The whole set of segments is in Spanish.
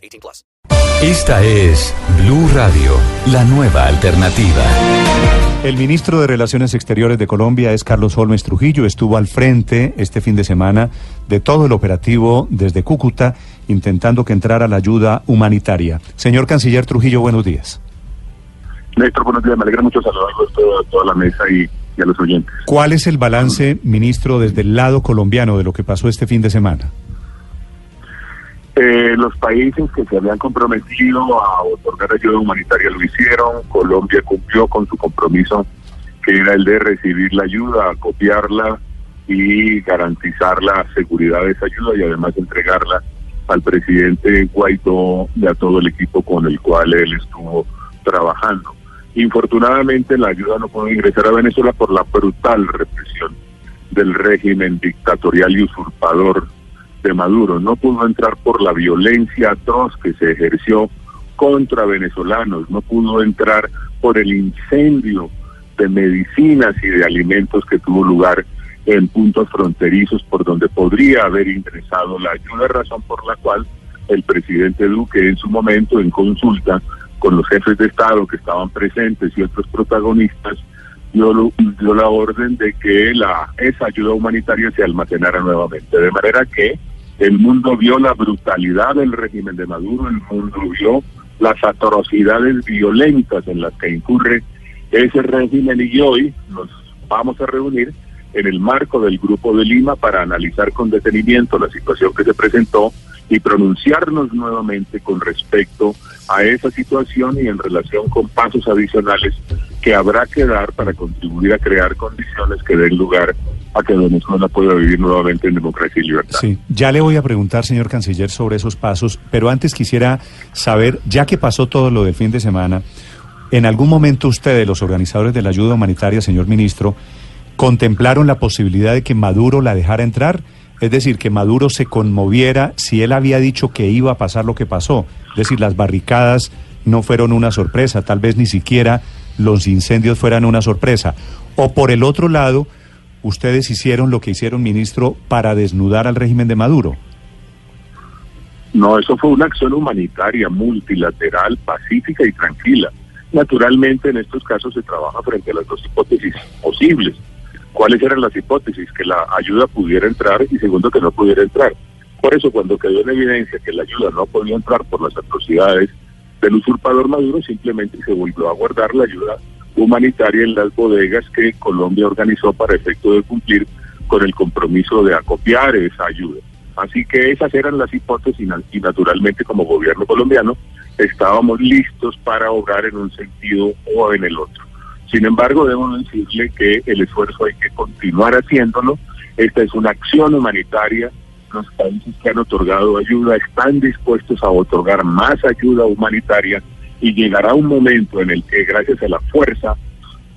18 plus. Esta es Blue Radio, la nueva alternativa. El ministro de Relaciones Exteriores de Colombia es Carlos Holmes Trujillo. Estuvo al frente este fin de semana de todo el operativo desde Cúcuta, intentando que entrara la ayuda humanitaria. Señor Canciller Trujillo, buenos días. Néstor, buenos días. Me alegra mucho saludarlos a toda, toda la mesa y, y, a los oyentes. ¿Cuál es el balance, ministro, desde el lado colombiano de lo que pasó este fin de semana? Eh, los países que se habían comprometido a otorgar ayuda humanitaria lo hicieron. Colombia cumplió con su compromiso, que era el de recibir la ayuda, copiarla y garantizar la seguridad de esa ayuda y además entregarla al presidente Guaidó y a todo el equipo con el cual él estuvo trabajando. Infortunadamente la ayuda no pudo ingresar a Venezuela por la brutal represión del régimen dictatorial y usurpador de Maduro. No pudo entrar por la violencia atroz que se ejerció contra venezolanos, no pudo entrar por el incendio de medicinas y de alimentos que tuvo lugar en puntos fronterizos por donde podría haber ingresado la ayuda, razón por la cual el presidente Duque en su momento en consulta con los jefes de Estado que estaban presentes y otros protagonistas, dio, dio, la orden de que la, esa ayuda humanitaria se almacenara nuevamente. De manera que el mundo vio la brutalidad del régimen de Maduro, el mundo vio las atrocidades violentas en las que incurre ese régimen y hoy nos vamos a reunir en el marco del Grupo de Lima para analizar con detenimiento la situación que se presentó y pronunciarnos nuevamente con respecto a esa situación y en relación con pasos adicionales que habrá que dar para contribuir a crear condiciones que den lugar a que Venezuela pueda vivir nuevamente en democracia y libertad. Sí, ya le voy a preguntar, señor canciller, sobre esos pasos, pero antes quisiera saber, ya que pasó todo lo del fin de semana, ¿en algún momento ustedes, los organizadores de la ayuda humanitaria, señor ministro, contemplaron la posibilidad de que Maduro la dejara entrar? Es decir, que Maduro se conmoviera si él había dicho que iba a pasar lo que pasó. Es decir, las barricadas no fueron una sorpresa, tal vez ni siquiera los incendios fueran una sorpresa. O por el otro lado, ustedes hicieron lo que hicieron, ministro, para desnudar al régimen de Maduro. No, eso fue una acción humanitaria, multilateral, pacífica y tranquila. Naturalmente, en estos casos se trabaja frente a las dos hipótesis posibles. ¿Cuáles eran las hipótesis? Que la ayuda pudiera entrar y segundo, que no pudiera entrar. Por eso, cuando quedó en evidencia que la ayuda no podía entrar por las atrocidades del usurpador Maduro, simplemente se volvió a guardar la ayuda humanitaria en las bodegas que Colombia organizó para efecto de cumplir con el compromiso de acopiar esa ayuda. Así que esas eran las hipótesis y naturalmente como gobierno colombiano estábamos listos para obrar en un sentido o en el otro. Sin embargo, debo decirle que el esfuerzo hay que continuar haciéndolo. Esta es una acción humanitaria. Los países que han otorgado ayuda están dispuestos a otorgar más ayuda humanitaria y llegará un momento en el que gracias a la fuerza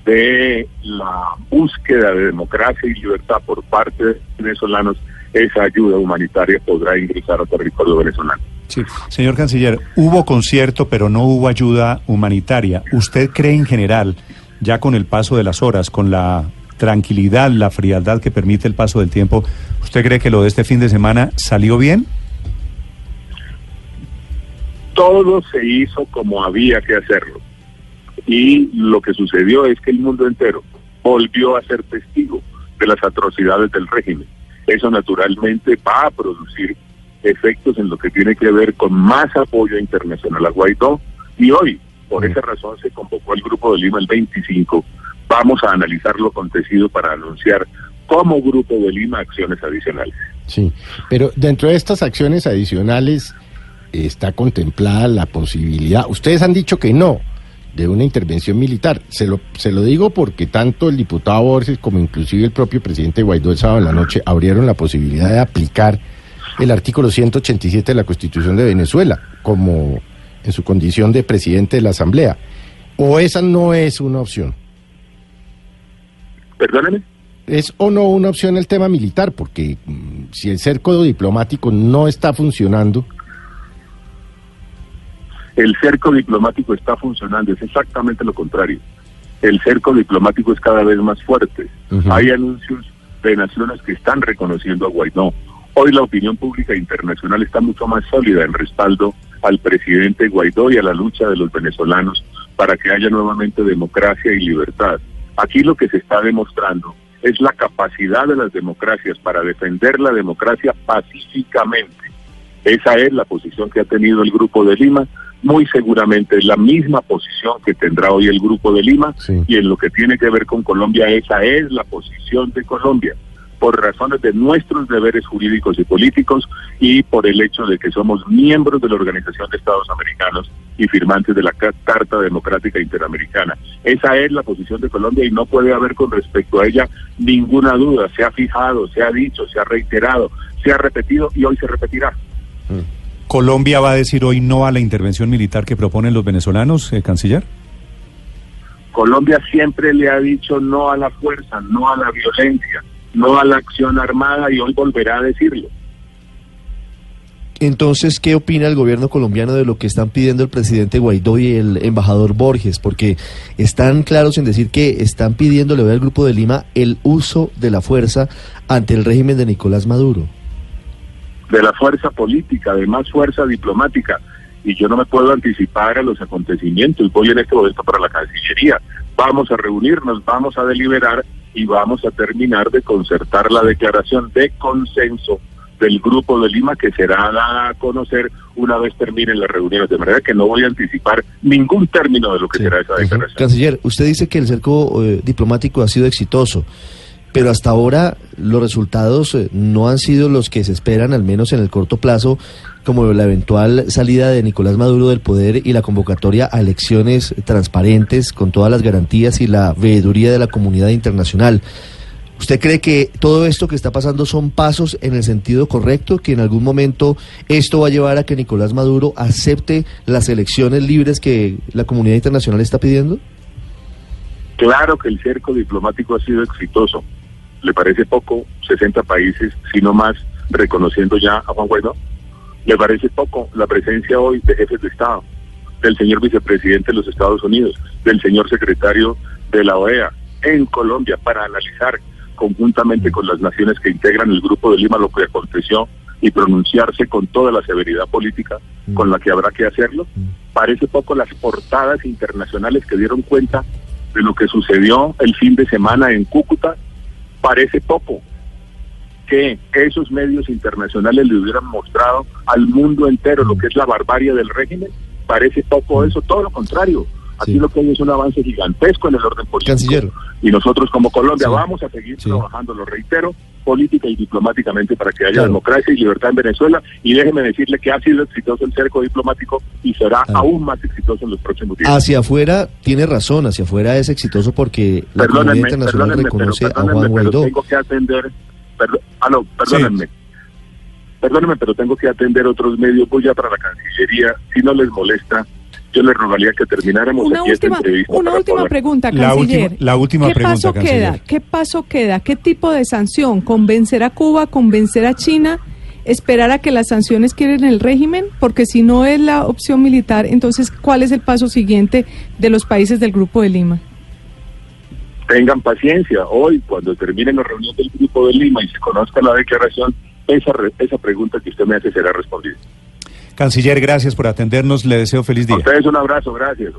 de la búsqueda de democracia y libertad por parte de venezolanos, esa ayuda humanitaria podrá ingresar al territorio venezolano. Sí, señor canciller, hubo concierto, pero no hubo ayuda humanitaria. ¿Usted cree en general, ya con el paso de las horas, con la tranquilidad, la frialdad que permite el paso del tiempo, ¿usted cree que lo de este fin de semana salió bien? Todo se hizo como había que hacerlo. Y lo que sucedió es que el mundo entero volvió a ser testigo de las atrocidades del régimen. Eso naturalmente va a producir efectos en lo que tiene que ver con más apoyo internacional a Guaidó. Y hoy, por esa razón, se convocó el Grupo de Lima el 25. Vamos a analizar lo acontecido para anunciar como Grupo de Lima acciones adicionales. Sí, pero dentro de estas acciones adicionales está contemplada la posibilidad, ustedes han dicho que no, de una intervención militar. Se lo, se lo digo porque tanto el diputado Borges como inclusive el propio presidente Guaidó el sábado en la noche abrieron la posibilidad de aplicar el artículo 187 de la Constitución de Venezuela como en su condición de presidente de la Asamblea. ¿O esa no es una opción? Perdóneme. ¿Es o no una opción el tema militar? Porque mm, si el cerco diplomático no está funcionando, El cerco diplomático está funcionando, es exactamente lo contrario. El cerco diplomático es cada vez más fuerte. Hay anuncios de naciones que están reconociendo a Guaidó. Hoy la opinión pública internacional está mucho más sólida en respaldo al presidente Guaidó y a la lucha de los venezolanos para que haya nuevamente democracia y libertad. Aquí lo que se está demostrando es la capacidad de las democracias para defender la democracia pacíficamente. Esa es la posición que ha tenido el Grupo de Lima. Muy seguramente es la misma posición que tendrá hoy el Grupo de Lima. Sí. Y en lo que tiene que ver con Colombia, esa es la posición de Colombia. Por razones de nuestros deberes jurídicos y políticos y por el hecho de que somos miembros de la Organización de Estados Americanos y firmantes de la Ca- Carta Democrática Interamericana. Esa es la posición de Colombia y no puede haber con respecto a ella ninguna duda. Se ha fijado, se ha dicho, se ha reiterado, se ha repetido y hoy se repetirá. ¿Colombia va a decir hoy no a la intervención militar que proponen los venezolanos, eh, canciller? Colombia siempre le ha dicho no a la fuerza, no a la violencia, no a la acción armada y hoy volverá a decirlo. Entonces, ¿qué opina el gobierno colombiano de lo que están pidiendo el presidente Guaidó y el embajador Borges? Porque están claros en decir que están pidiendo, le voy al Grupo de Lima, el uso de la fuerza ante el régimen de Nicolás Maduro. De la fuerza política, de más fuerza diplomática. Y yo no me puedo anticipar a los acontecimientos. Voy en este momento para la Cancillería. Vamos a reunirnos, vamos a deliberar y vamos a terminar de concertar la declaración de consenso del Grupo de Lima que será dada a conocer una vez terminen las reuniones. De manera que no voy a anticipar ningún término de lo que Sí. será esa declaración. Canciller, usted dice que el cerco eh, diplomático ha sido exitoso, pero hasta ahora los resultados eh, no han sido los que se esperan, al menos en el corto plazo, como la eventual salida de Nicolás Maduro del poder y la convocatoria a elecciones transparentes con todas las garantías y la veeduría de la comunidad internacional. ¿Usted cree que todo esto que está pasando son pasos en el sentido correcto, que en algún momento esto va a llevar a que Nicolás Maduro acepte las elecciones libres que la comunidad internacional está pidiendo? Claro que el cerco diplomático ha sido exitoso. ¿Le parece poco 60 países, sino más, reconociendo ya a Juan Guaidó? ¿Le parece poco la presencia hoy de jefes de Estado, del señor vicepresidente de los Estados Unidos, del señor secretario de la OEA en Colombia para analizar conjuntamente con las naciones que integran el Grupo de Lima lo que aconteció y pronunciarse con toda la severidad política con la que habrá que hacerlo? Parece poco las portadas internacionales que dieron cuenta de lo que sucedió el fin de semana en Cúcuta, parece poco que esos medios internacionales le hubieran mostrado al mundo entero lo que es la barbarie del régimen, parece poco eso, todo lo contrario. Aquí Sí. lo que hay es un avance gigantesco en el orden político. Canciller. Y nosotros como Colombia Sí. vamos a seguir Sí. trabajando, lo reitero, política y diplomáticamente para que haya Claro. democracia y libertad en Venezuela. Y déjeme decirle que ha sido exitoso el cerco diplomático y será Claro. aún más exitoso en los próximos días. Hacia afuera tiene razón, hacia afuera es exitoso porque la comunidad internacional pero, reconoce a Juan pero Guaidó. tengo que atender, perdo- aló, perdónenme, perdónenme, pero tengo que atender otros medios, voy ya para la Cancillería, si no les molesta, yo les rogaría que termináramos Una aquí última, esta entrevista. una última poder- pregunta, La canciller. última- la última ¿Qué pregunta, paso canciller. queda? ¿Qué paso queda? ¿Qué tipo de sanción? ¿Convencer a Cuba? ¿Convencer a China? ¿Esperar a que las sanciones quieren el régimen? Porque si no es la opción militar, entonces, ¿cuál es el paso siguiente de los países del Grupo de Lima? Tengan paciencia, hoy cuando termine la reunión del Grupo de Lima y se conozca la declaración, esa, re- esa pregunta que usted me hace será respondida. Canciller, gracias por atendernos. Le deseo feliz A día. ustedes un abrazo, gracias.